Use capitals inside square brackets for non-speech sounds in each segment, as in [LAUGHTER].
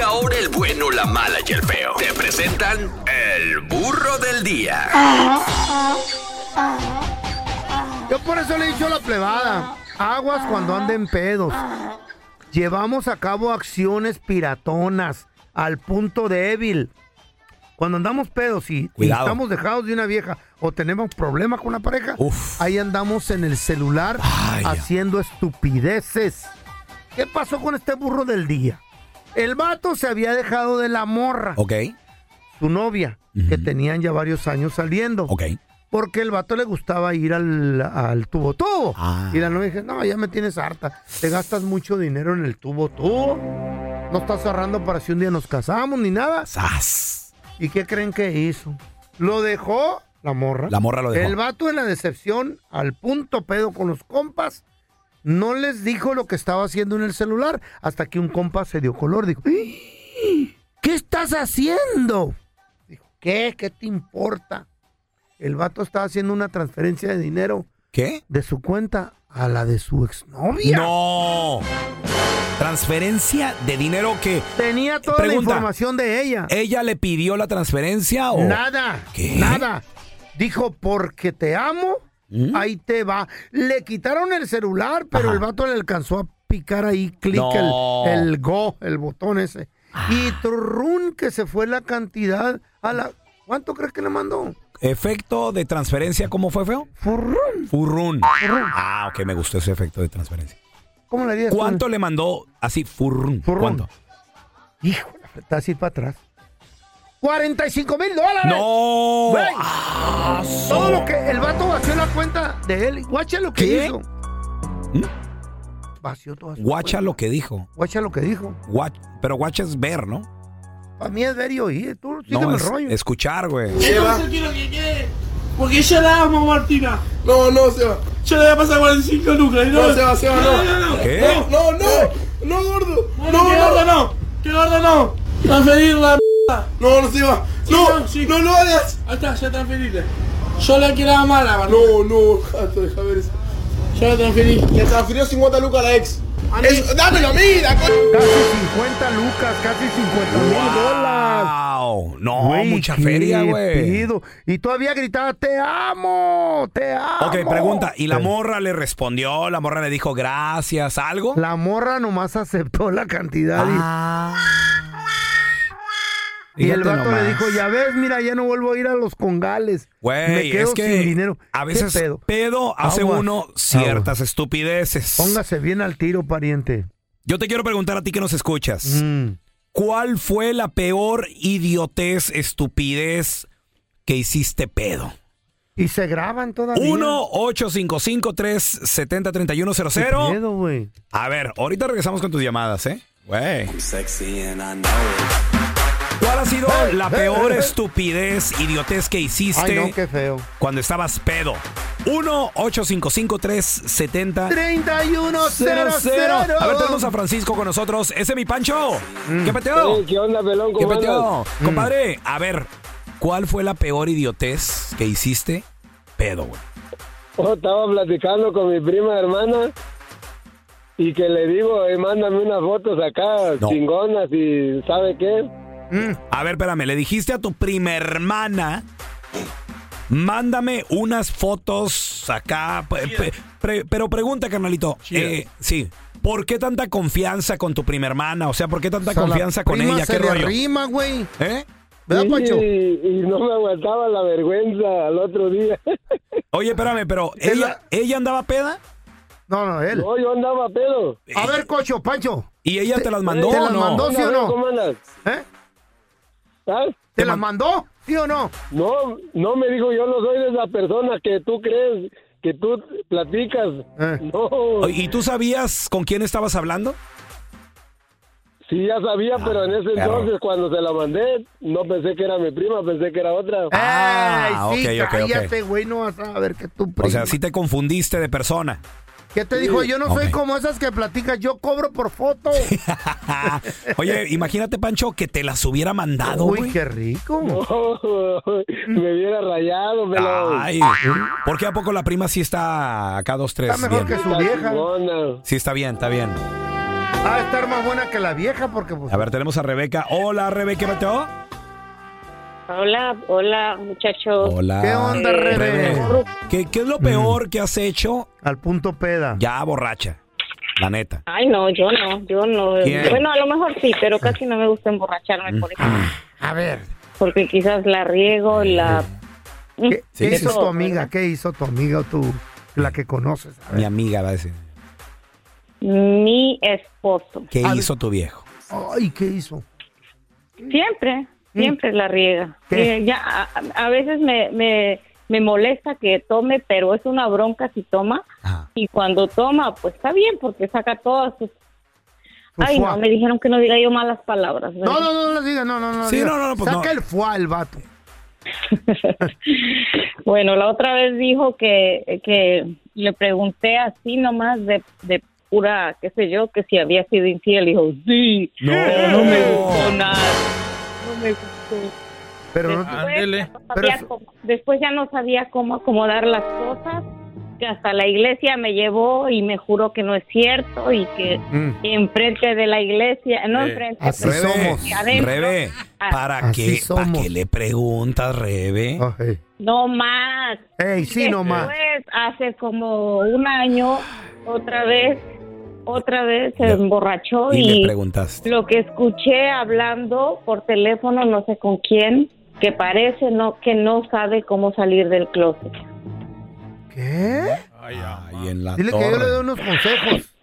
Y ahora el bueno, la mala y el feo. Te presentan el burro del día. Yo por eso le he dicho a la plebada, aguas cuando anden pedos. Llevamos a cabo acciones piratonas al punto débil. Cuando andamos pedos y, estamos dejados de una vieja o tenemos problemas con la pareja, Uf. ahí andamos en el celular Ay. haciendo estupideces. ¿Qué pasó con este burro del día? El vato se había dejado de la morra, Ok, su novia, que tenían ya varios años saliendo. ok. Porque el vato le gustaba ir al, al tubo tubo. Ah. Y la novia dice, no, ya me tienes harta. Te gastas mucho dinero en el tubo tubo. No estás ahorrando para si un día nos casamos ni nada. ¡Sas! ¿Y qué creen que hizo? Lo dejó la morra. La morra lo dejó. El vato en la decepción, al punto pedo con los compas, no les dijo lo que estaba haciendo en el celular hasta que un compa se dio color. Dijo, "¡Ah! ¿qué estás haciendo? Dijo, ¿qué? ¿Qué te importa? El vato estaba haciendo una transferencia de dinero ¿Qué? de su cuenta a la de su exnovia. ¡No! Transferencia de dinero que Tenía toda Pregunta. la información de ella. ella le pidió la transferencia o Nada. ¿Qué? Nada. Dijo, porque te amo, ¿Mm? ahí te va. Le quitaron el celular, pero Ajá. el vato le alcanzó a picar ahí, clic, No. el, el go, el botón ese. Y trrrún, que se fue la cantidad a la... ¿Cuánto crees que le mandó? efecto de transferencia cómo fue feo? Furrún. Furrún. Ah, ok, me gustó ese efecto de transferencia. ¿Cómo le harías? tú? ¿Cuánto le mandó así furrún? Furrún. ¿Cuánto? Hijo, está así para atrás. 45 mil dólares. No. Güey. Ah, Todo lo que el vato vació la cuenta de él. Guacha lo que ¿Qué? hizo. ¿Mm? Vació toda su Guacha cuenta. lo que dijo. Guacha lo que dijo. Guach- pero guacha es ver, ¿no? Para mí es ver y oír. Tú sígueme No, el es rollo. escuchar, güey. Porque yo la amo, Martina. No, no, Seba. Yo le voy a pasar 45 lucas. y No, Seba, Seba, no. no, no. ¿Qué? No, no, no, gordo. No, No, que no, gordo no. Que gordo no. Transferir la no, no, Seba. Sí, No, no, sí. no lo hagas. Ahí está, ya transferiste. Yo la quiero amar a Martina. No, no, gato, deja ver eso. Yo la transferí. Le transfirió 50 lucas a la ex. A Eso, dámelo a mí, la co- Casi 50 lucas, casi 50 mil dólares. Wow. No, Güey, mucha feria, güey. Y todavía gritaba, te amo, te amo. Ok, pregunta. ¿Y la morra le respondió? ¿La morra le dijo gracias? ¿Algo? La morra nomás aceptó la cantidad. y- Y, el vato le nomás. dijo, ya ves, mira, ya no vuelvo a ir a los congales. Me Güey, quedo es que sin dinero. a ¿Qué veces pedo? pedo, hace Aguas, uno ciertas estupideces. Póngase bien al tiro, pariente. Yo te quiero preguntar a ti que nos escuchas. Mm. ¿Cuál fue la peor idiotez, estupidez que hiciste pedo? Y se graban todavía. 1-855-370-3100. ¿Qué pedo, güey? A ver, ahorita regresamos con tus llamadas, ¿eh? Güey. ¿Cuál ha sido Hey, la hey, peor hey, hey. estupidez, idiotez que hiciste Ay, no, qué feo. cuando estabas pedo? 1-855-370. 3100. A ver, tenemos a Francisco con nosotros. Ese es mi Pancho. ¿Qué peteo? Hey, ¿Qué onda, pelón? ¿Qué ¿Cómo peteo? andas? Compadre, a ver, ¿cuál fue la peor idiotez que hiciste pedo, güey? Oh, estaba platicando con mi prima hermana y que le digo, eh, mándame unas fotos acá No. chingonas y ¿sabe qué? Mm. A ver, espérame, le dijiste a tu prima hermana, mándame unas fotos acá, pre- pero pregunta, carnalito, eh, sí, ¿por qué tanta confianza con tu prima hermana? O sea, ¿por qué tanta O sea, la confianza con prima ella? se ¿Qué le rollo? arrima, güey. ¿Eh? ¿Verdad, Sí, Pancho? y no me aguantaba la vergüenza al otro día. [LAUGHS] Oye, espérame, pero ella, ella andaba peda No, no, él. No, yo andaba pedo. A ver, cocho, Pancho. y ella te, las mandó ¿Te o las no? mandó, sí o no? ¿Cómo andas? ¿Eh? ¿Ah? ¿Te las mandó? ¿Sí o no? No, no me dijo, yo no soy de esa persona que tú crees, que tú platicas. Eh. No, ¿Y tú sabías con quién estabas hablando? sí ya sabía, pero en ese Ah, perro. entonces cuando se la mandé, no pensé que era mi prima, pensé que era otra. Ah, Ay, sí, ok, ok, ok. cállate, güey, no vas a ver que tu prima. O sea, sí te confundiste de persona. ¿Qué te dijo? Yo no soy como esas que platicas, yo cobro por foto. [LAUGHS] Oye, imagínate, Pancho, que te las hubiera mandado, Uy, qué rico. [LAUGHS] me hubiera rayado, pero... Ay, ¿por qué a poco la prima sí está acá dos, tres? Está mejor bien? que su vieja. Sí, está bien, está bien. Va a estar más buena que la vieja porque pues... A ver, tenemos a Rebeca. Hola, Rebeca, ¿qué? Hola, hola, muchachos. Hola. ¿Qué onda, Rebe? Rebe. ¿Qué, qué es lo peor que has hecho Al punto peda. ya borracha? La neta. Ay, no, yo no, yo no. ¿Quién? Bueno, a lo mejor sí, pero casi no me gusta emborracharme por eso. A ver, Porque quizás la riego, la... ¿qué, Sí, qué sí, hizo tu amiga? ¿Qué hizo tu amiga o tú, la que conoces? A Mi amiga va a decir. Mi esposo. ¿Qué A ver. hizo tu viejo? Ay, ¿qué hizo? Siempre, siempre la riega. Eh, ya, a, a veces me, me, me molesta que tome, pero es una bronca si toma. Ajá. Y cuando toma, pues está bien, porque saca todas sus... Su Ay, fuá. no, me dijeron que no diga yo malas palabras. ¿verdad? No, no, no, no diga, no, no, no. Sí, diga. no, no, no, pues Saca no. el fuá el vato. [LAUGHS] Bueno, la otra vez dijo que, que le pregunté así nomás de, de pura, qué sé yo, que si había sido infiel. Dijo, sí, No. pero no me gustó nada. No me gustó. Pero no, Después, ya no Pero sabía cómo- después ya no sabía cómo acomodar las cosas, que hasta la iglesia me llevó y me juró que no es cierto y que Mm. enfrente de la iglesia, no enfrente, Así pero somos. adentro, Rebe, Ah. ¿para Así qué, ¿para somos. qué le preguntas, Rebe? No más. Ey, sí. Después, hace como un año, otra vez, otra vez se Le- emborrachó Y y, le preguntaste. lo que escuché hablando por teléfono, no sé con quién, que parece no que no sabe cómo salir del closet. ¿Qué? Ay, en la Dile que yo le doy unos consejos.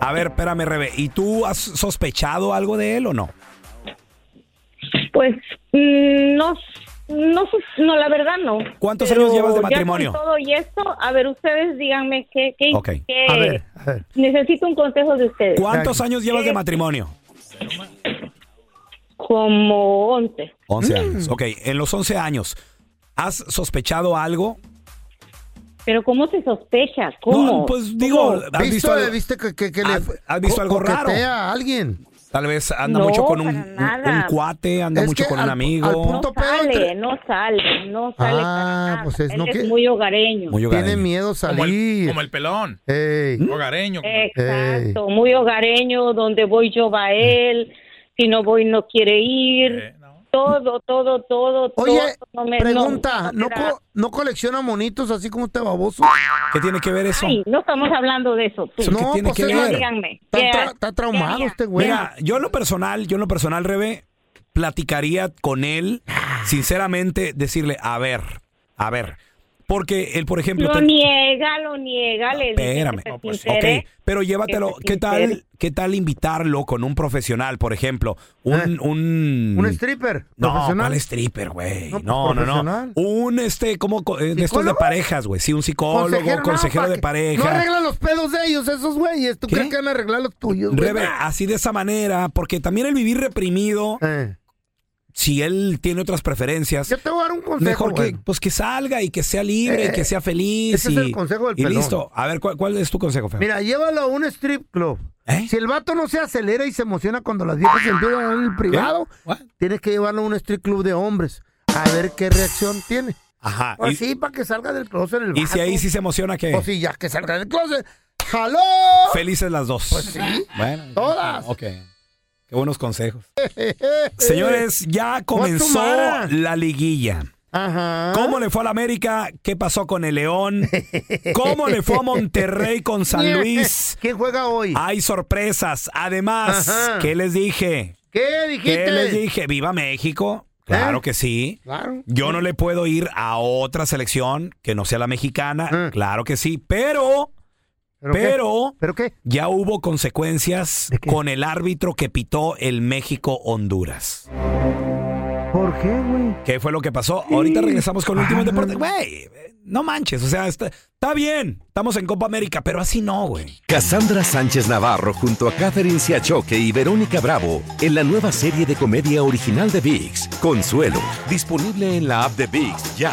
A ver, espérame, Rebe. ¿Y tú has sospechado algo de él o no? Pues mm, no, no, sé, no, la verdad no. ¿Cuántos Pero años llevas de ya con matrimonio? todo y esto, a ver, ustedes díganme qué, qué, Ok. qué- A ver, a ver. Necesito un consejo de ustedes. ¿Cuántos años llevas de matrimonio? Como 11. 11 años. Ok, en los 11 años, ¿has sospechado algo? Pero ¿cómo se sospecha? ¿Cómo? No, pues digo, ¿has ¿Viste, visto, algo- ¿Viste que, que, que ¿Has- le has visto algo raro? a alguien? Tal vez anda No, mucho con un, un- un cuate, anda Es mucho con un al- amigo. al no punto pedo sale, entre- no sale, no sale Ah, para nada. pues es Él no es que- muy hogareño. Muy Tiene hogareño. miedo Como el, salir. como el pelón, Ey. hogareño. Exacto, muy hogareño, donde voy yo va él, si no voy no quiere ir, Eh, no. Todo, todo, todo, Oye, todo. no me- pregunta, no, ¿no, co- ¿no colecciona monitos así como este baboso? ¿Qué tiene que ver eso? Ay, no estamos hablando de eso. tú. ¿Eso qué No, tiene pues que ver? Díganme. Está, ¿qué- tra- está traumado qué- este güey. Mira, yo en lo personal, yo en lo personal, Rebe, platicaría con él, sinceramente, decirle, a ver, a ver, Porque él, por ejemplo... Lo te- niega, lo niega, le dice Espérame. que se Ok, pero llévatelo. ¿Qué tal. ¿Qué tal invitarlo con un profesional, por ejemplo? Un. un... ¿Un stripper? No, profesional? ¿cuál stripper, güey? No, pues, No, no, no. Un, este, como co- eh, de estos de parejas, güey. Sí, un psicólogo, consejero, no, de pareja. No arreglan los pedos de ellos, esos güeyes. ¿Tú ¿Qué? crees que van a arreglar los tuyos, güey? Rebe, así de esa manera, porque también el vivir reprimido, Eh. Si él tiene otras preferencias, Yo te voy a dar un consejo, mejor que, pues que salga y que sea libre, Eh, y que sea feliz. ese es y, el consejo del y pelón. listo. A ver, ¿cuál, cuál es tu consejo, Feo? Mira, llévalo a un strip club. ¿Eh? Si el vato no se acelera y se emociona cuando las viejas se empiezan a dar en el privado, tienes que llevarlo a un strip club de hombres a ver qué reacción tiene. Ajá. Pues y, sí, para que salga del closet el y si ahí sí se emociona, ¿qué? O si ya que salga del closet. ¡Jaló! Felices las dos. Pues sí. Bueno. Todas. Ok. Qué buenos consejos. Señores, ya [LAUGHS] comenzó la liguilla. Ajá. ¿Cómo le fue a la América? ¿Qué pasó con el León? ¿Cómo le fue a Monterrey con [LAUGHS] San Luis? ¿Quién juega hoy? Hay sorpresas. Además, Ajá. ¿qué les dije? ¿Qué dijiste? ¿Qué les dije? ¿Viva México? Claro ¿Eh? que sí. Claro. Yo no le puedo ir a otra selección que no sea la mexicana. Mm. Claro que sí. Pero, ¿Pero qué? pero, ¿Pero qué? ya hubo consecuencias con el árbitro que pitó el México-Honduras. ¿Por qué, güey? ¿Qué fue lo que pasó? Ahorita regresamos con el último deporte. Güey, no manches. O sea, está, está bien. Estamos en Copa América, pero así no, güey. Cassandra Sánchez Navarro junto a Catherine Siachoque y Verónica Bravo en la nueva serie de comedia original de VIX, Consuelo, disponible en la app de VIX ya.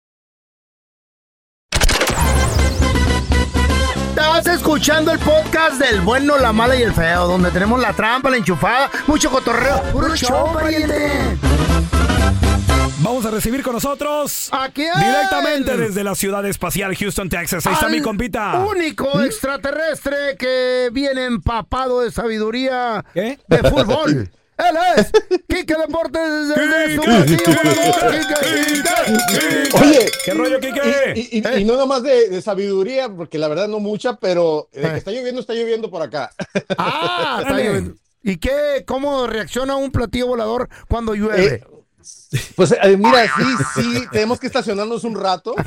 Estás escuchando el podcast del bueno, la mala y el feo, donde tenemos la trampa, la enchufada, mucho cotorreo. ¡Puro show, pariente! Vamos a recibir con nosotros Aquí directamente desde la ciudad espacial Houston, Texas. Ahí está al mi compita. Único extraterrestre que viene empapado de sabiduría ¿Qué? de fútbol. [LAUGHS] Él es Kike Deportes desde su platillo volador. Kike, Kike. Oye, ¿Qué rollo, Kike? y, y- y- y no nomás de, de sabiduría, porque la verdad no mucha, pero de que está lloviendo, está lloviendo por acá. Ah, está lloviendo. ¿Y qué? ¿Cómo reacciona un platillo volador cuando llueve? Eh, Pues eh, mira, sí, sí, tenemos que estacionarnos un rato. [LAUGHS]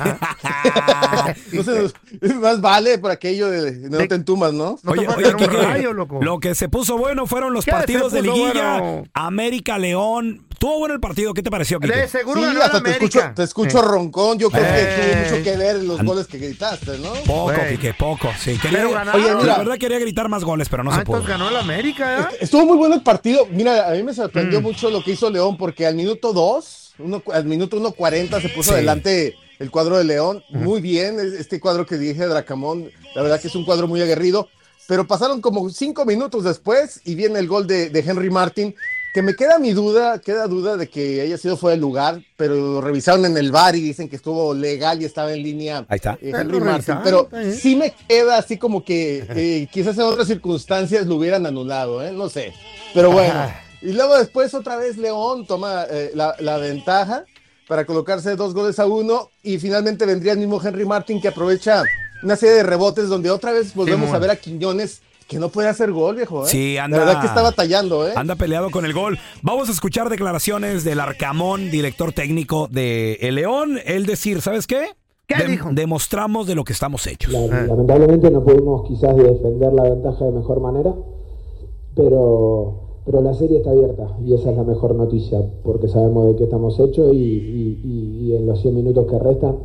No se nos- más vale por aquello de, no te entumas, ¿no? no Oye, oye, rayo, loco. lo que se puso bueno fueron los ¿Qué partidos de liguilla. bueno? América León. Tuvo bueno el partido. ¿Qué te pareció, Kike? De seguro Sí, ganó hasta te América. escucho, te escucho roncón. Yo creo que tuvo mucho que ver los And- goles que gritaste, ¿no? Poco, Güey. Kike, poco. Sí, quería, Pero ganaron. Oye, mira. la verdad quería gritar más goles, pero no Ah, se pudo. ganó la América, ¿eh? Estuvo muy bueno el partido. Mira, a mí me Mm. sorprendió mucho lo que hizo León, porque al minuto 2, uno, al minuto 1.40 se puso Sí. adelante el cuadro de León. Muy bien, es- este cuadro que dije, Dracamón, la verdad que es un cuadro muy aguerrido. Pero pasaron como cinco minutos después y viene el gol de, de Henry Martin, que me queda mi duda, queda duda de que haya sido fuera de lugar, pero lo revisaron en el bar y dicen que estuvo legal y estaba en línea Ahí está. eh, Henry Martin, pero sí me queda así como que eh, [LAUGHS] quizás en otras circunstancias lo hubieran anulado, ¿eh? no sé. Pero bueno, y luego después otra vez León toma eh, la, la ventaja para colocarse dos goles a uno y finalmente vendría el mismo Henry Martin que aprovecha una serie de rebotes donde otra vez volvemos a ver a Quiñones que no puede hacer gol, viejo. ¿eh? Sí, anda- La verdad que está batallando, ¿eh? Anda peleado con el gol. Vamos a escuchar declaraciones del Arcamón, director técnico de El León. Él decir, ¿sabes qué? ¿Qué dijo? Demostramos de lo que estamos hechos. Lamentablemente no pudimos quizás defender la ventaja de mejor manera, pero, pero la serie está abierta y esa es la mejor noticia porque sabemos de qué estamos hechos y, y- y- y en los 100 minutos que restan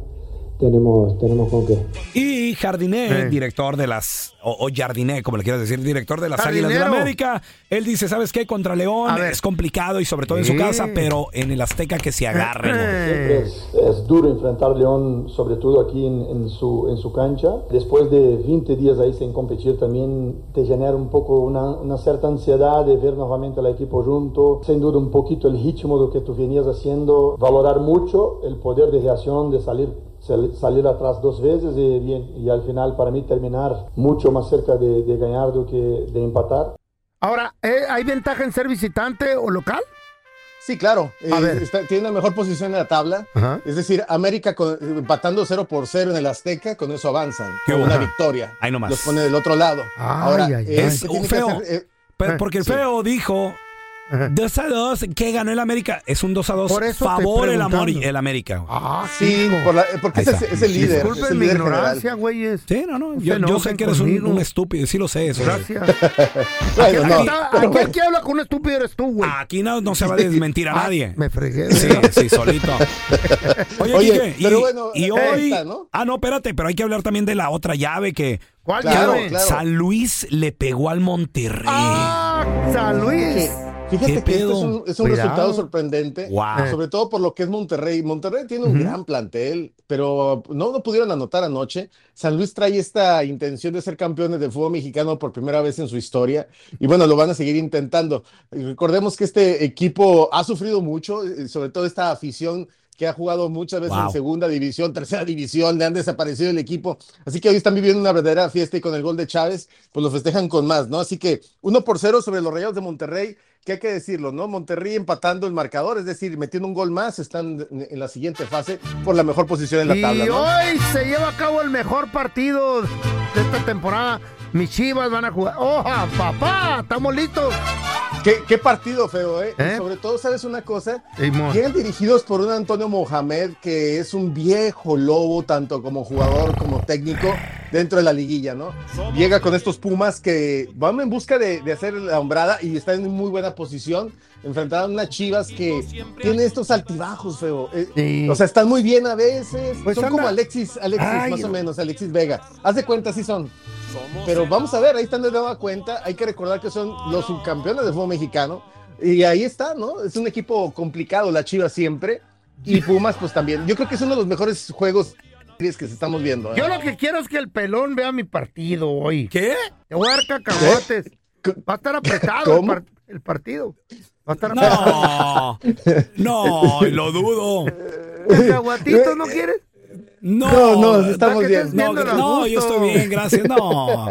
tenemos, tenemos con qué. Y Jardiné, Eh. director de las, o, o Jardiné, como le quieras decir, director de las Águilas de la. América, él dice, ¿sabes qué? Contra León es complicado y sobre todo en su casa, pero en el Azteca que se agarren. Siempre es, es duro enfrentar León, sobre todo aquí en, en su, en su cancha. Después de 20 días ahí sin competir, también te genera un poco una, una cierta ansiedad de ver nuevamente al equipo junto. Sin duda, un poquito el ritmo de lo que tú venías haciendo. Valorar mucho el poder de reacción, de salir, sal- salir atrás dos veces y bien. Y al final, para mí, terminar mucho más cerca de, de ganar do que de empatar. Ahora, ¿eh, ¿hay ventaja en ser visitante o local? Sí, claro. A Eh, ver. está- tiene una mejor posición en la tabla. Ajá. Es decir, América con- empatando 0 por 0 en el Azteca, con eso avanzan. Qué Con una victoria. Ahí nomás. Los pone del otro lado. Ay, Ahora, ay, eh, ay. Es ¿qué un feo. hacer? Eh, Pero porque el sí. feo dijo [LAUGHS] 2 a 2, que ganó el América. Es un 2 a 2. Por eso Favor el, el América. Ah, Sí, por la- porque Ahí es, es el líder. es Disculpen el mi líder ignorancia, güeyes. Sí, no, no. No Yo, yo sé que eres un, un estúpido, sí lo sé. Eso. Gracias. [LAUGHS] Bueno, no, Aquí, pero aquí bueno. el que habla con un estúpido eres tú, güey. Aquí no, no se va a desmentir a [LAUGHS] Ah, nadie. Me fregué. Sí, sí, solito. Oye, Oye, Quique, y, pero bueno, y hoy. está, ¿no? Ah, no, espérate, pero hay que hablar también de la otra llave que. ¿Cuál Claro, llave? claro. San Luis le pegó al Monterrey. Ah, San Luis. Fíjate ¿Qué que esto pedo? es un, es un resultado sorprendente, Wow. sobre todo por lo que es Monterrey. Monterrey tiene un gran plantel, pero no lo pudieron anotar anoche. San Luis trae esta intención de ser campeones del fútbol mexicano por primera vez en su historia y bueno, lo van a seguir intentando. Recordemos que este equipo ha sufrido mucho, eh, sobre todo esta afición que ha jugado muchas veces Wow. en segunda división, tercera división, le han desaparecido el equipo. Así que hoy están viviendo una verdadera fiesta y con el gol de Chávez, pues lo festejan con más, ¿no? Así que uno por cero sobre los Rayados de Monterrey, que hay que decirlo, ¿no? Monterrey empatando el marcador, es decir, metiendo un gol más, están en la siguiente fase por la mejor posición en la Y tabla, ¿no? hoy se lleva a cabo el mejor partido de esta temporada. Mis chivas van a jugar. ¡Oja, papá! ¡Estamos listos! ¿Qué, qué partido feo, ¿eh? ¿Eh? Y sobre todo, ¿sabes una cosa? Llegan dirigidos por un Antonio Mohamed que es un viejo lobo, tanto como jugador como técnico, dentro de la liguilla, ¿no? Llega con estos Pumas que van en busca de, de hacer la hombrada y están en muy buena posición. Enfrentaron a unas chivas que tienen estos altibajos, feo. Eh, Sí. O sea, están muy bien a veces. Pues son anda. como Alexis, Alexis, Ay, más o no. menos, Alexis Vega. Haz de cuenta, sí son. Pero vamos a ver, ahí están de nueva cuenta. Hay que recordar que son los subcampeones del fútbol mexicano. Y ahí está, ¿no? Es un equipo complicado, la Chivas siempre. Y Pumas, pues también. Yo creo que es uno de los mejores juegos que se estamos viendo. ¿eh? Yo lo que quiero es que el pelón vea mi partido hoy. ¿Qué? Te voy a dar cacahuates. Va a estar apretado el, par- el partido. Va a estar apretado. No, no, lo dudo. ¿Cacahuatitos no quieres? No, No, no, estamos ¿Para qué bien. No, a no, yo estoy bien, gracias. No,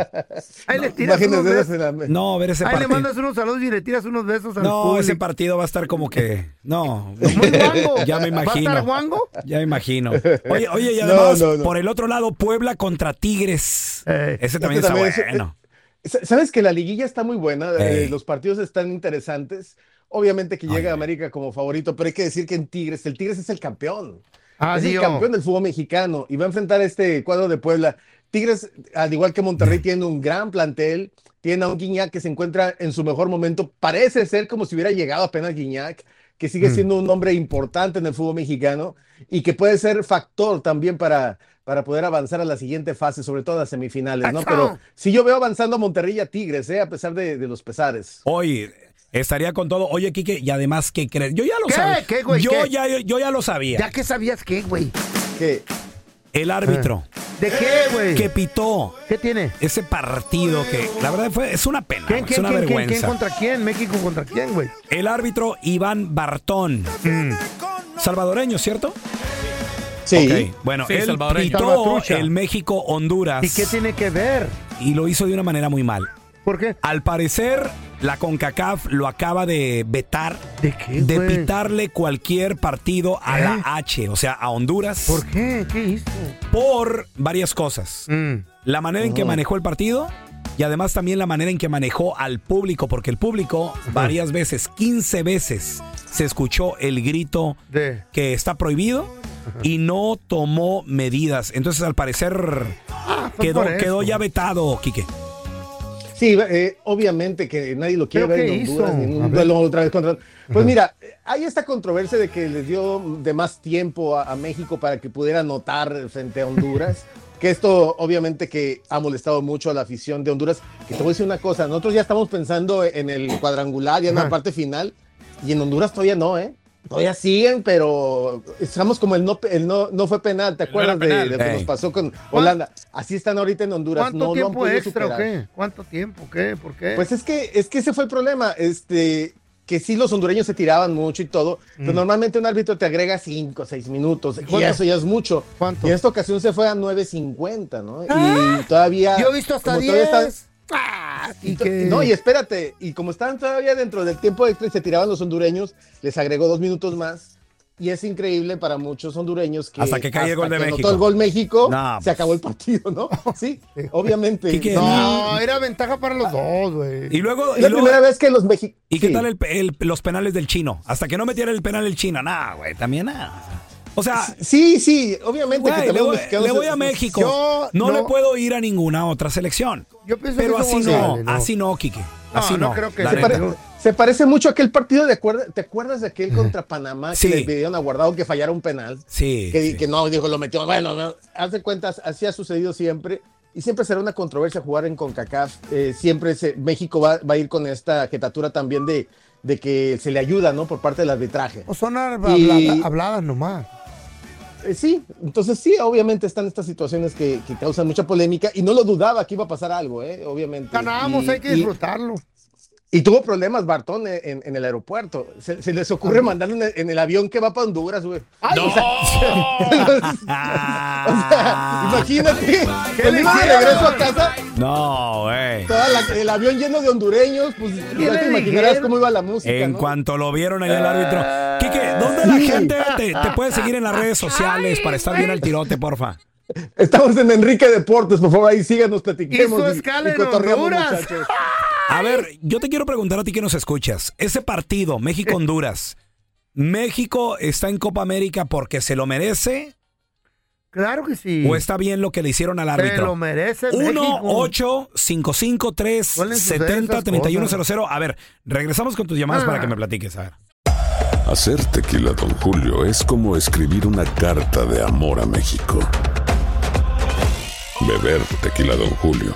Ahí le tiras unos besos. la- no, ver ese Ahí le mandas unos saludos y le tiras unos besos al No, ese partido va a estar como que. No, Muy guango. ya me ¿Va a imagino. estar guango? Ya me imagino. Oye, oye, y [LAUGHS] además, no, por el otro lado, Puebla contra Tigres. Eh, ese también Este está también bueno. Sa- Sabes que la liguilla está muy buena, eh, los partidos están interesantes. Obviamente que Ay. llega América como favorito, pero hay que decir que en Tigres, el Tigres es el campeón. Ah, es el campeón del fútbol mexicano y va a enfrentar este cuadro de Puebla. Tigres, al igual que Monterrey, tiene un gran plantel. Tiene a un Guiñac que se encuentra en su mejor momento. Parece ser como si hubiera llegado apenas Guiñac, que Mm. sigue siendo un hombre importante en el fútbol mexicano y que puede ser factor también para, para poder avanzar a la siguiente fase, sobre todo a las semifinales, ¿no? Pero si yo veo avanzando a Monterrey y a Tigres, ¿eh? a pesar de, de los pesares. Oye, estaría con todo. Oye, Quique, y además, ¿qué crees? Yo ya lo ¿Qué? sabía. ¿Qué, güey? Yo, ¿Qué? Ya, yo ya lo sabía. ¿Ya que sabías qué, güey? Que El árbitro ¿De qué, güey? que pitó ¿Qué tiene? ese partido que, la verdad, fue, es una pena. ¿Quién, es quién, una quién, vergüenza. quién contra quién? ¿México contra quién, güey? El árbitro Iván Bartón. Mm. Salvadoreño, ¿cierto? sí, Ok, Bueno, Sí, él pitó el México-Honduras. ¿Y qué tiene que ver? Y lo hizo de una manera muy mal. ¿Por qué? Al parecer, la CONCACAF lo acaba de vetar ¿De qué, de güey? pitarle cualquier partido a ¿Eh? la H, o sea, a Honduras, ¿Por qué? ¿Qué hizo? por varias cosas. Mm. La manera en que manejó el partido y además también la manera en que manejó al público, porque el público varias veces, 15 veces, se escuchó el grito De... que está prohibido y no tomó medidas. Entonces, al parecer, Ah, fue quedó, quedó ya vetado, Quique. Sí, eh, obviamente que nadie lo quiere ¿Pero ver en Honduras, ni en un duelo otra vez contra. Pues mira, hay esta controversia de que les dio de más tiempo a, a México para que pudiera anotar frente a Honduras. [LAUGHS] Que esto obviamente que ha molestado mucho a la afición de Honduras. Que te voy a decir una cosa, nosotros ya estamos pensando en el cuadrangular, ya en la parte final, y en Honduras todavía no, ¿eh? Todavía siguen, pero estamos como el no, el no, no fue penal, ¿te acuerdas de, penal. de lo que nos pasó con Holanda? Así están ahorita en Honduras. ¿Cuánto no lo han tiempo podido extra o qué? ¿Cuánto tiempo? ¿Qué? ¿Por qué? Pues es que, es que ese fue el problema, este, que sí los hondureños se tiraban mucho y todo, pero Mm. normalmente un árbitro te agrega 5 o 6 minutos, y ¿Cuánto? eso ya es mucho. ¿Cuánto? Y en esta ocasión se fue a 9.50, ¿no? Ah, y todavía... Yo he visto hasta como todavía 10. Ah, y que... No, y espérate, y como estaban todavía dentro del tiempo extra y se tiraban los hondureños, les agregó dos minutos más. Y es increíble para muchos hondureños que Hasta que cae el gol de que México. el gol México, No, se pues. acabó el partido, ¿no? [LAUGHS] Sí, obviamente. Quique, No, era ventaja para los dos, güey. Y luego, y la luego- primera vez que los mexicanos... ¿y qué tal el, el- los penales del chino? Hasta que no metiera el penal el chino, nah, güey, también nada. O sea, Sí, sí, obviamente güey, que le voy, le voy a México. Yo no, no- le puedo ir a ninguna otra selección. Yo pienso Pero que así no así no, Quique. Así no no. creo que Se, pare- se parece mucho a aquel partido de acuerdo, ¿te acuerdas de aquel contra Panamá Sí. que le pidieron a Guardado que fallara un penal? Sí, Que, sí. que no, dijo, lo metió. Bueno, no, haz de cuentas, así ha sucedido siempre. Y siempre será una controversia jugar en CONCACAF. Eh, siempre se- México va, va a ir con esta jetatura también de, de que se le ayuda, ¿no? Por parte del arbitraje. O son Y- habla- habladas nomás. Eh, sí, entonces sí, obviamente están estas situaciones que, que causan mucha polémica y no lo dudaba que iba a pasar algo, ¿eh? Obviamente. Ganamos, Y- hay que disfrutarlo. Y tuvo problemas Bartón en, en- en el aeropuerto. Se, se les ocurre mandarlo en el, en el avión que va para Honduras, güey. ¡Ay! O sea, [LAUGHS] o sea, imagínate. ¿Qué le regreso a casa, No, güey. el avión lleno de hondureños, pues ya te imaginarás cómo iba la música, En ¿no? cuanto lo vieron ahí el árbitro. Quique, ¿dónde la gente te, te puede seguir en las redes sociales para estar bien al tirote, porfa? Estamos en Enrique Deportes, por favor, ahí síganos, platiquemos. Y- escala y en cotorreamos, Honduras. muchachos. [LAUGHS] A ver, yo te quiero preguntar a ti que nos escuchas. Ese partido, México-Honduras, [LAUGHS] ¿México está en Copa América porque se lo merece Claro que sí. o está bien lo que le hicieron al Se árbitro? lo merece 1 México. 8 55 3 Suelen suceder 70 esas 31 cosas. 00. A ver, regresamos con tus llamadas Ah. para que me platiques. A ver. Hacer tequila, Don Julio, es como escribir una carta de amor a México. Beber tequila, Don Julio,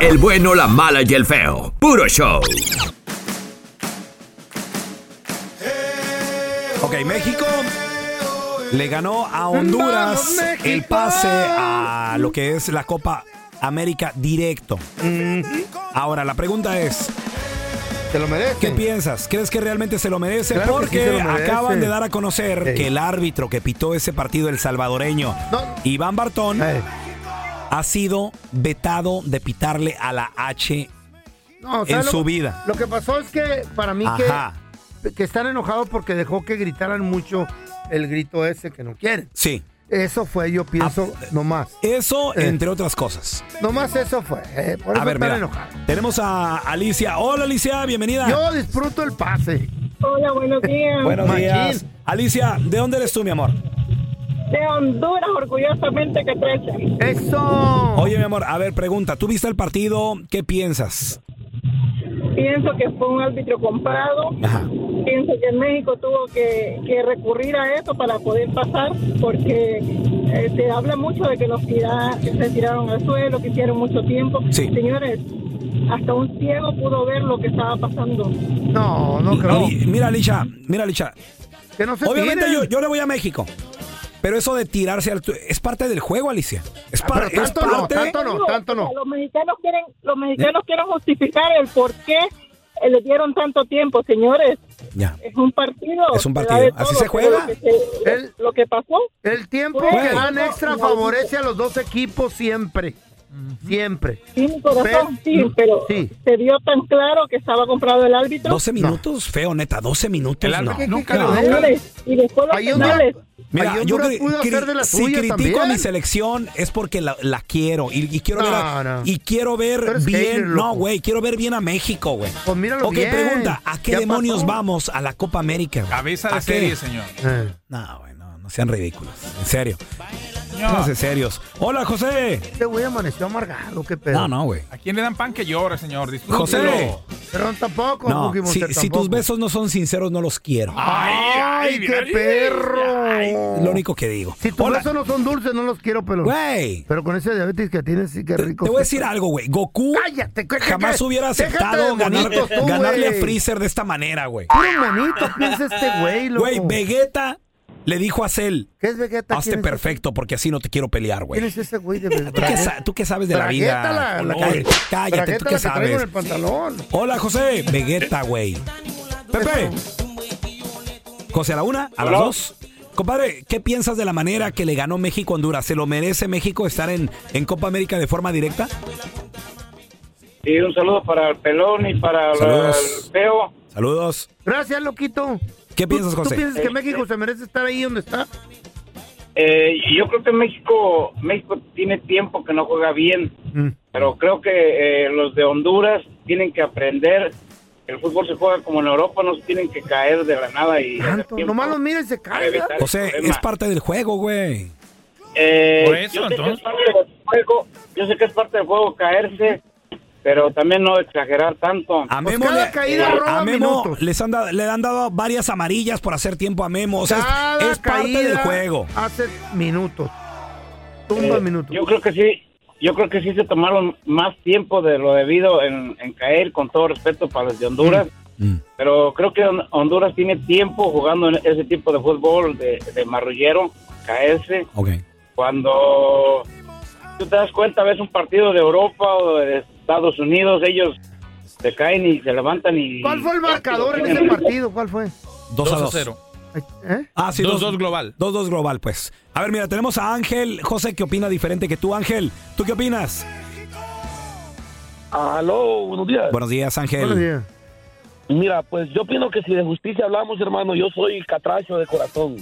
El bueno, la mala y el feo. Puro show. Ok, México le ganó a Honduras el pase a lo que es la Copa América directo. Ahora, la pregunta es, Se lo merece. ¿qué piensas? ¿Crees que realmente se lo merece? Claro Porque sí se lo merece. acaban de dar a conocer Ey. que el árbitro que pitó ese partido, el salvadoreño, No. Iván Bartón, ha sido vetado de pitarle a la H no, en ¿sabes su lo- vida. Lo que pasó es que para mí Ajá. que, que están enojados porque dejó que gritaran mucho el grito ese que no quieren. Sí. Eso fue, yo pienso, nomás. Eso, Eh. entre otras cosas. Nomás eso fue. eh, por eso A ver, mira. Tenemos a Alicia. Hola, Alicia, bienvenida. Yo disfruto el pase. Hola, buenos días. Buenos Machín. días. Alicia, ¿de dónde eres tú, mi amor? De Honduras, orgullosamente que 13. Eso. Oye, mi amor, a ver, pregunta. ¿Tú viste el partido? ¿Qué piensas? Pienso que fue un árbitro comprado. Pienso que México tuvo que, que recurrir a eso para poder pasar, porque eh, se habla mucho de que los tira- que se tiraron al suelo, que hicieron mucho tiempo. Señores, hasta un ciego pudo ver lo que estaba pasando. No, no creo. Y- Mira, Licha, mira, Licha. Que no se Obviamente yo, yo le voy a México. Pero eso de tirarse al... es parte del juego, Alicia. Es, Ah, par- pero es tanto no, parte... tanto no, tanto no. Los mexicanos quieren, los mexicanos quieren justificar el por qué eh, le dieron tanto tiempo, señores. Ya. Es un partido. Es un partido. Así todo, se juega. Lo que, se- lo que pasó. El tiempo Fue- que dan extra no, favorece a los dos equipos siempre. Siempre. Sí, mi corazón, sí, no, pero sí. se vio tan claro que estaba comprado el árbitro. 12 minutos, feo, neta, 12 minutos. no. No, señores, y después los penales. Mira, yo cri- cri- hacer de la si critico también. a mi selección es porque la, la quiero y, y quiero No, ver a, no. y quiero ver bien, hater, no, güey, quiero ver bien a México, güey. Pues míralo ok, bien. pregunta, ¿a qué demonios pasó. vamos a la Copa América? güey? Cabeza de ¿A qué? serie, señor. Eh. No, güey, no, no sean ridículos, en serio. Pónganse serios. Hola, José. Este güey amaneció amargado, qué pedo. No, no, güey. ¿A quién le dan pan que llora, señor? Disfrútelo. José. Pero tampoco, No, Cookie si, Monster, si tampoco. tus besos no son sinceros, no los quiero. ¡Ay, qué perro! Lo único que digo. Si tus Hola. besos no son dulces, no los quiero, pero... Güey. Pero con ese diabetes que tienes, sí que rico. Te voy a decir algo, güey. Goku Cállate, que- que- jamás que- hubiera déjate aceptado de ganar- tú, ganarle a. Freezer de esta manera, güey. Puro monito piensa este güey, loco. Güey, Vegeta le dijo a Cell, ¿Qué es Vegeta? hazte ¿Quién es perfecto porque así no te quiero pelear, güey. ¿Quién es ese güey de [LAUGHS] Vegeta? ¿Tú qué, sa- tú qué sabes de la vida? Bragueta, la, la Cállate, que- cállate, Bragueta, tú la qué que traigo en sabes. el pantalón. Hola, José. Vegeta, güey. Pepe. José, a la una, a las Hola. dos. Compadre, ¿qué piensas de la manera que le ganó México a Honduras? ¿Se lo merece México estar en, en Copa América de forma directa? Y un saludo para el pelón y para la- Saludos. el feo. Saludos. Gracias, loquito. ¿Qué piensas, ¿Tú José? piensas que México se merece estar ahí donde está? Eh, yo creo que México México tiene tiempo que no juega bien, Mm. pero creo que eh, los de Honduras tienen que aprender. El fútbol se juega como en Europa, no se tienen que caer de la nada y Tanto, nomás los mira y se cae. José, problema. es parte del juego, güey. Eh, Por eso, yo sé que entonces. es parte del juego, yo sé que es parte del juego caerse, pero también no exagerar tanto. A Pues Memo, cada le, caída roba a Memo les han dado- le han dado varias amarillas por hacer tiempo a Memo. O sea, es- Cada es, parte caída del juego. Hace minutos. Tumba Eh, minutos. Yo creo que sí, yo creo que sí se tomaron más tiempo de lo debido en, en caer, con todo respeto para los de Honduras. Mm. Pero creo que Hon- Honduras tiene tiempo jugando en ese tipo de fútbol de, de marrullero, caerse. Ok. Cuando tú te das cuenta, ves un partido de Europa o de Estados Unidos, ellos se caen y se levantan y... ¿Cuál fue el marcador en ese partido? ¿Cuál fue? 2 a 2. 0. ¿Eh? Ah, sí, 2-2 dos- global. 2-2 global, pues. A ver, mira, tenemos a Ángel. José, ¿qué opina diferente que tú, Ángel? ¿Tú qué opinas? Aló, buenos días. Buenos días, Ángel. Buenos días. Mira, pues yo opino que si de justicia hablamos, hermano, yo soy catracho de corazón.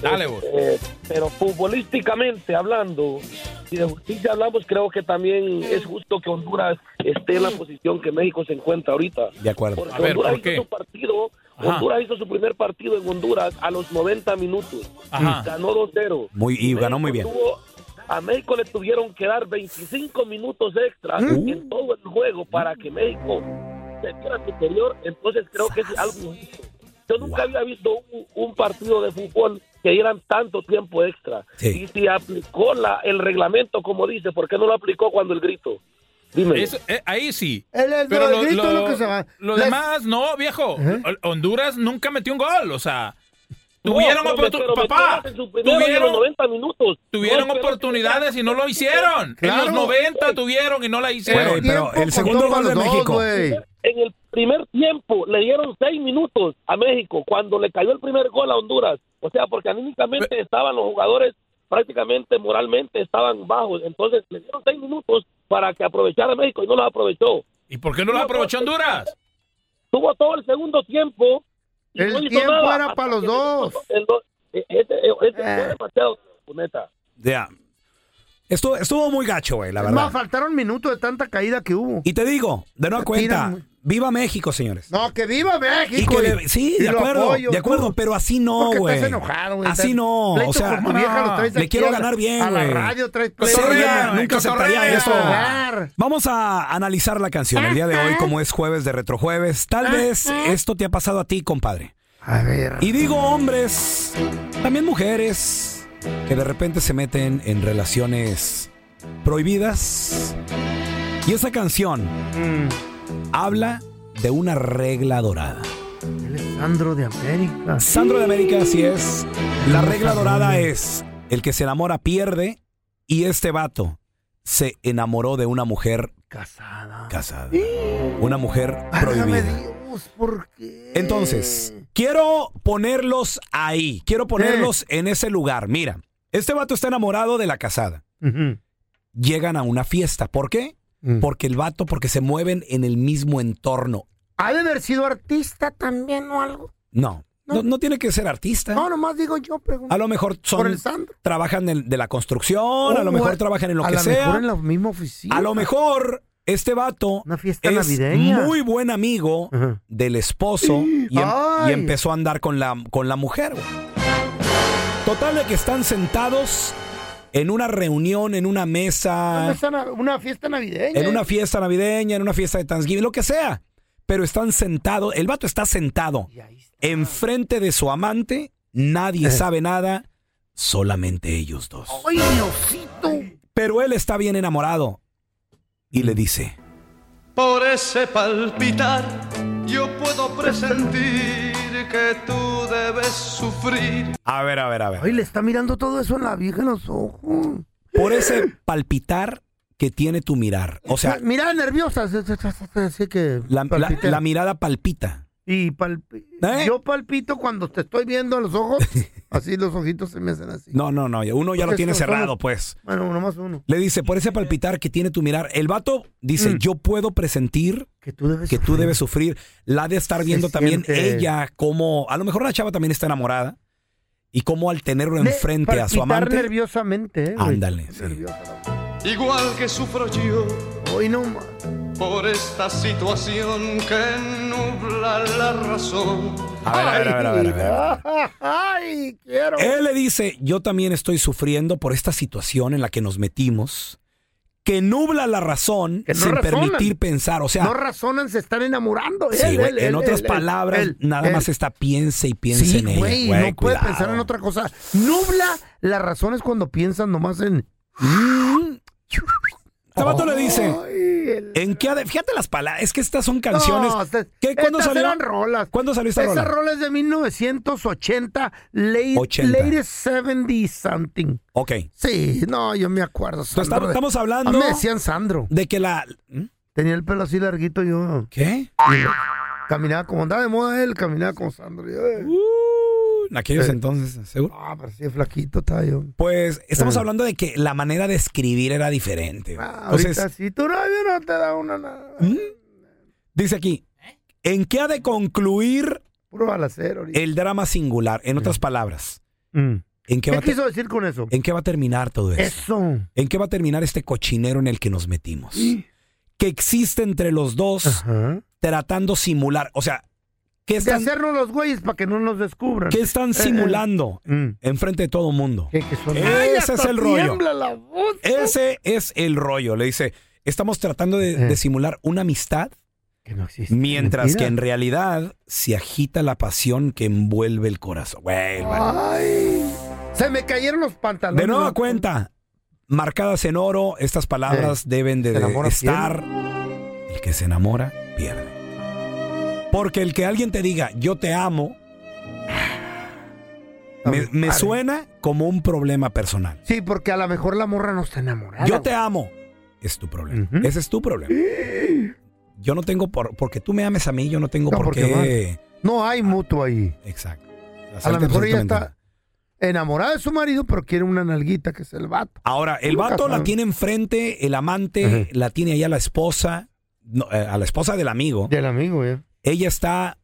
Dale, vos. Eh, pero futbolísticamente hablando, si de justicia hablamos, creo que también es justo que Honduras esté en la posición que México se encuentra ahorita. De acuerdo. Porque A ver, Honduras ¿por qué? hizo su partido, Ajá. Honduras hizo su primer partido en Honduras a los 90 minutos. Ajá. Ganó 2-0. Muy, y ganó muy bien. Tuvo- a México le tuvieron que dar 25 minutos extra Uh. en todo el juego para que México se viera superior. Entonces creo que es algo [LAUGHS] injusto. Yo nunca había visto un, un partido de fútbol que dieran tanto tiempo extra. Sí. Y si aplicó la, el reglamento como dice, ¿por qué no lo aplicó cuando el grito? Dime. Eso, eh, ahí sí. El, el, Pero el lo, grito lo- es lo que se va. lo Las- demás, no, viejo. ¿Eh? Hon- Honduras nunca metió un gol, o sea. No, Tuvieron pero- oportunidades, papá. los Tuvieron, 90 minutos. tuvieron No, oportunidades y no lo hicieron. Claro. En los 90 tuvieron y no la hicieron. Pero el segundo gol de los dos, México. En el primer tiempo le dieron seis minutos a México cuando le cayó el primer gol a Honduras. O sea, porque anímicamente estaban los jugadores prácticamente moralmente estaban bajos. Entonces le dieron seis minutos para que aprovechara México y no los aprovechó. ¿Y por qué no lo aprovechó Honduras? Tuvo todo el segundo tiempo. El tiempo nada era para los dos. el do- eh, Este, eh, este Eh. fue demasiado, neta. Ya. Estuvo, estuvo muy gacho, güey, la Es verdad. más, faltaron minutos de tanta caída que hubo. Y te digo, de nueva cuenta, tiran, viva México, señores. No, que viva México. Y que y- le- sí, y de acuerdo, apoyo, de acuerdo, pero así no, güey. estás enojado, güey. Así no, o sea, vieja, traes le aquí quiero ganar bien, A la radio traes nunca aceptaría eso. Vamos a analizar la canción el día de hoy, como es jueves de retrojueves. Tal vez esto te ha pasado a ti, compadre. A ver. Y digo hombres, también mujeres, que de repente se meten en relaciones prohibidas. Y esa canción Mm. Habla de una regla dorada. Él es Sandro de América. Sandro de América, así es. La regla dorada es el que se enamora pierde y este vato se enamoró de una mujer casada. Casada. Una mujer prohibida. Dios, ¿por qué? Entonces, quiero ponerlos ahí, quiero ponerlos Eh. en ese lugar. Mira, este vato está enamorado de la casada. Llegan a una fiesta. ¿Por qué? Mm. Porque el vato, porque se mueven en el mismo entorno. ¿Ha de haber sido artista también o algo? No, no, no tiene que ser artista. No, nomás digo yo, pregunto. A lo mejor Por son el Sandro. trabajan de, de la construcción, a lo mejor trabajan en lo a que lo sea. mejor en la misma oficina. A lo mejor este vato fiesta es navideña. muy buen amigo del esposo y, em- Ay. y empezó a andar con la, con la mujer. Total de que están sentados en una reunión, en una mesa, Una Una fiesta navideña. en una fiesta navideña, en una fiesta de Thanksgiving, lo que sea. Pero están sentados, el vato está sentado enfrente de su amante, nadie Eh. sabe nada, solamente ellos dos. ¡Ay, Diosito! Pero él está bien enamorado y le dice, Por ese palpitar yo puedo presentir que tú debes sufrir. a ver, a ver, a ver. Ay, le está mirando todo eso en la vieja en los ojos. Por ese palpitar que tiene tu mirar. O sea, Mira, nerviosa. Así que. la, la- palpité. la mirada palpita. Y ¿Eh? yo palpito cuando te estoy viendo a los ojos. [LAUGHS] así los ojitos se me hacen así. No, no, no, uno ya lo tiene cerrado, somos- pues. Bueno, nomás uno. Le dice, por ese palpitar que tiene tu mirar, el vato dice, Mm. yo puedo presentir Que tú debes que tú sufrir. debes sufrir. La de estar viendo también siente- ella como, a lo mejor la chava también está enamorada y como al tenerlo enfrente a su palpitar amante, nerviosamente, eh, ándale. sí. Igual que sufro yo Hoy no más. por esta situación que nubla la razón. A ver, a ver, a ver, a ver, a ver, a ver. [LAUGHS] Ay, quiero. Él le dice, yo también estoy sufriendo por esta situación en la que nos metimos, que nubla la razón Que no sin razonan. permitir pensar. O sea, no razonan, se están enamorando. sí, Él, en él, otras él, palabras, él, nada él. más está piense y piense Sí, en güey, Güey, no puede pensar en otra cosa. Nubla las razones cuando piensan nomás en. Vato le dice, ¿en qué Fíjate las palabras, es que estas son canciones. No, ¿Qué, ¿Cuándo salió? eran rolas. ¿Cuándo salió esta Esa rola? rola es de 1980, late, 80. late 70 something. Ok. Sí, no, yo me acuerdo. Sandro, estamos, de- estamos A hablando me decían Sandro. de que la... ¿Mm? Tenía el pelo así larguito yo. ¿Qué? Y caminaba como andaba de moda él, caminaba como Sandro. Yo, eh. En aquellos Eh. entonces, seguro. Ah, parecía flaquito, estaba yo. Pues estamos Eh. hablando de que la manera de escribir era diferente. Ah, Entonces, ahorita si tu novio no te da una nada. dice aquí, ¿en qué ha de concluir Puro balacero el drama singular? En otras palabras, Mm. ¿en qué, ¿Qué va quiso decir con eso? ¿en qué va a terminar todo eso? Eso. ¿En qué va a terminar este cochinero en el que nos metimos? Que existe entre los dos Ajá. tratando simular. O sea, ¿qué De están, hacernos los güeyes para que no nos descubran. ¿qué están Eh, eh. simulando Mm. enfrente de todo mundo? ¿Qué, qué son? Ese es el rollo. Ese es el rollo. Le dice, estamos tratando de, Eh. de simular una amistad Que no existe. mientras Mentira. que en realidad se agita la pasión que envuelve el corazón. Güey. Ay, se me cayeron los pantalones. de nueva cuenta, marcadas en oro, estas palabras deben de, enamora, estar. El que se enamora, pierde. Porque el que alguien te diga, yo te amo, me, suena como un problema personal. Sí, porque a lo mejor la morra no está enamorada. Yo te amo. Es tu problema. Ujú. Ese es tu problema. [GASPS] Yo no tengo por... Porque tú me ames a mí, yo no tengo No, por porque qué... No hay mutuo ahí. Exacto. A lo mejor ella está enamorada de su marido, pero quiere una nalguita que es el vato. Ahora, el Nunca vato la sabe. tiene enfrente, el amante la tiene allá la esposa, no, eh, a la esposa del amigo. Del amigo, ya. Ella está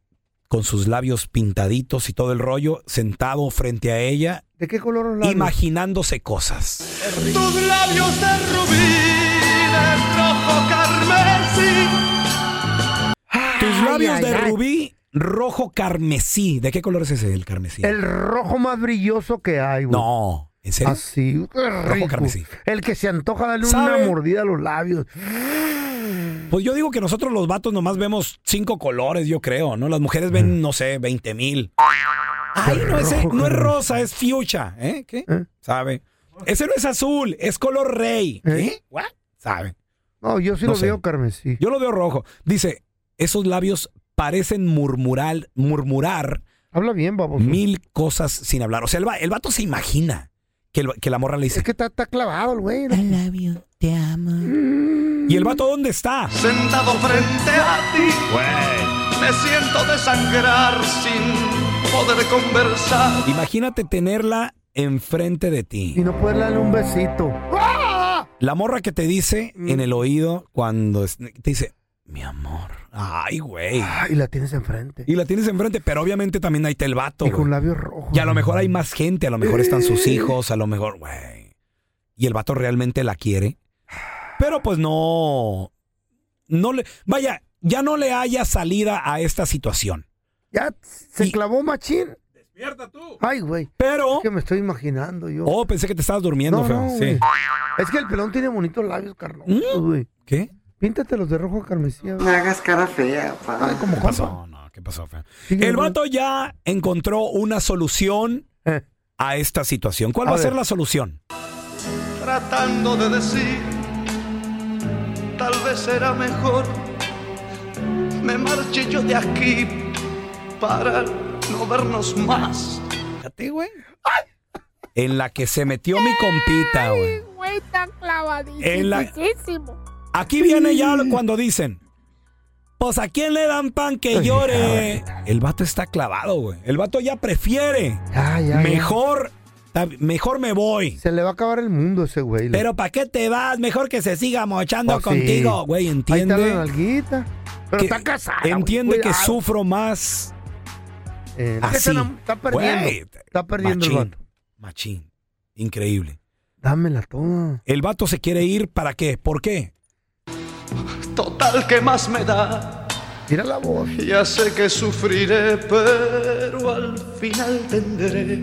con sus labios pintaditos y todo el rollo, sentado frente a ella, ¿De qué color los labios? imaginándose cosas. Tus labios de rubí, de rojo carmesí. rubí, rojo, carmesí. ¿De qué color es ese, el carmesí? El rojo más brilloso que hay, güey. No, ¿en serio? Así, rico. carmesí. El que se antoja darle ¿Sabe? una mordida a los labios. Pues yo digo que nosotros los vatos nomás vemos cinco colores, yo creo, ¿no? Las mujeres Mm. ven, no sé, 20 mil. Ay, no, ese no es rosa, es fuchsia, ¿eh? ¿Qué? ¿Sabe? Ese no es azul, es color rey. ¿Qué? ¿What? ¿Sabe? No, yo sí No lo sé. veo carmesí. Yo lo veo rojo. Dice, esos labios parecen murmurar, murmurar Habla bien, baboso. mil cosas sin hablar. O sea, el, va- el vato se imagina que, el- que la morra le dice, Es que está, está clavado el güey. ¿no? labio, te amo. ¿y el vato dónde está? Sentado frente a ti, me siento desangrar sin poder conversar. Imagínate tenerla enfrente de ti. Y no puedes darle un besito. La morra que te dice Mm. en el oído cuando es- te dice, mi amor. Ay, güey. Ah, y la tienes enfrente. Y la tienes enfrente, pero obviamente también ahí está el vato. Y con güey. labios rojos. Y a lo mejor hay más gente, a lo mejor están sus hijos, a lo mejor, güey. Y el vato realmente la quiere. Pero pues no. No le. Vaya, ya no le haya salida a esta situación. Ya se clavó machín. Despierta tú. Ay, güey. Pero. Es que me estoy imaginando yo. Oh, pensé que te estabas durmiendo, No, feo. no, sí. Es que el pelón tiene bonitos labios carnosos, güey. ¿Qué? Píntatelos de rojo carmesí. No hagas cara fea, pa. Ay, como ¿Qué pasó? No, ¿qué pasó? Sigue, El vato ya encontró una solución Eh. a esta situación. ¿Cuál A va a ser la solución? Tratando de decir, tal vez será mejor. Me marche yo de aquí para no vernos más. Fíjate, güey. En la que se metió mi compita, güey. Güey, tan En la- clavadísimo. Aquí viene ya cuando dicen, pues a quién le dan pan que llore. El vato está clavado, güey. El vato ya prefiere. Ya, ya, ya. Mejor, mejor me voy. Se le va a acabar el mundo ese güey. Pero ¿para qué te vas? Mejor que se siga mochando Pues sí. contigo, güey. Ahí está la Entiende. nalguita. Pero que- está casada. güey, Entiende que cuidado. sufro más. Eh, así. está perdiendo. Güey, está perdiendo machín, el vato. Machín. Increíble. Dámela toda. El vato se quiere ir, ¿para qué? ¿Por qué? Total, ¿qué más me da? Mira la voz. Ya sé que sufriré, pero al final tendré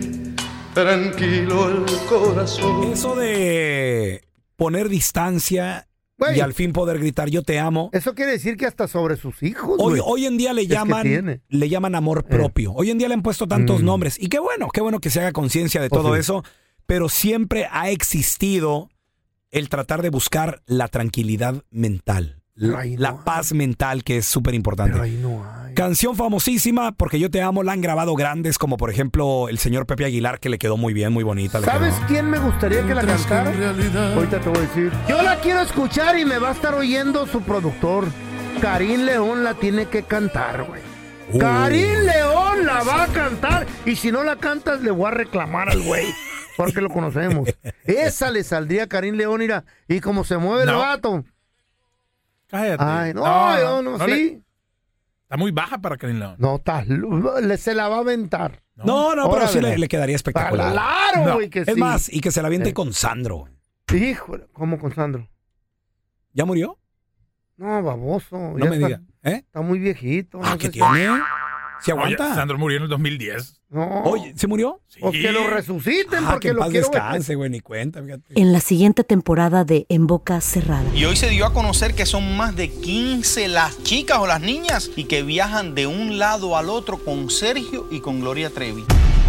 tranquilo el corazón. Eso de poner distancia Güey. y al fin poder gritar yo te amo. Eso quiere decir que hasta sobre sus hijos. Hoy, güey. hoy en día le llaman, le llaman amor propio. Hoy en día le han puesto tantos Mm. nombres. Y qué bueno, qué bueno que se haga conciencia de Oh, todo sí. eso. Pero siempre ha existido el tratar de buscar la tranquilidad mental. La, paz mental que es súper importante. No. Canción famosísima, porque yo te amo, la han grabado grandes, como por ejemplo el señor Pepe Aguilar, que le quedó muy bien, muy bonita. ¿Sabes quedó. quién me gustaría que la cantara? Ahorita te voy a decir. Yo la quiero escuchar y me va a estar oyendo su productor. Karim León la tiene que cantar, güey. Uh. Karim León la va a cantar. Y si no la cantas, le voy a reclamar al güey. Porque lo conocemos. Esa le saldría a Karim León, mira. Y como se mueve el No. vato. Cállate. Ay, no, yo no, le- sí. Está muy baja para Karim León. No, estás lu- le- se la va a aventar. No, no, pero sí le, le quedaría espectacular. Claro, No, güey, que Es sí. más, y que se la aviente Eh. con Sandro. Híjole, ¿cómo con Sandro? ¿Ya murió? No, baboso. No ya me está, diga. ¿Eh? Está muy viejito. Ah, no ¿qué tiene? ¿Se aguanta? Oye, Sandro murió en el 2010. No. Oye, ¿se murió? Pues que lo resuciten Ah, que porque en lo paz quiero descanse, güey, ni cuenta, fíjate. En la siguiente temporada de En Boca Cerrada. Y hoy se dio a conocer que son más de 15 las chicas o las niñas y que viajan de un lado al otro con Sergio y con Gloria Trevi.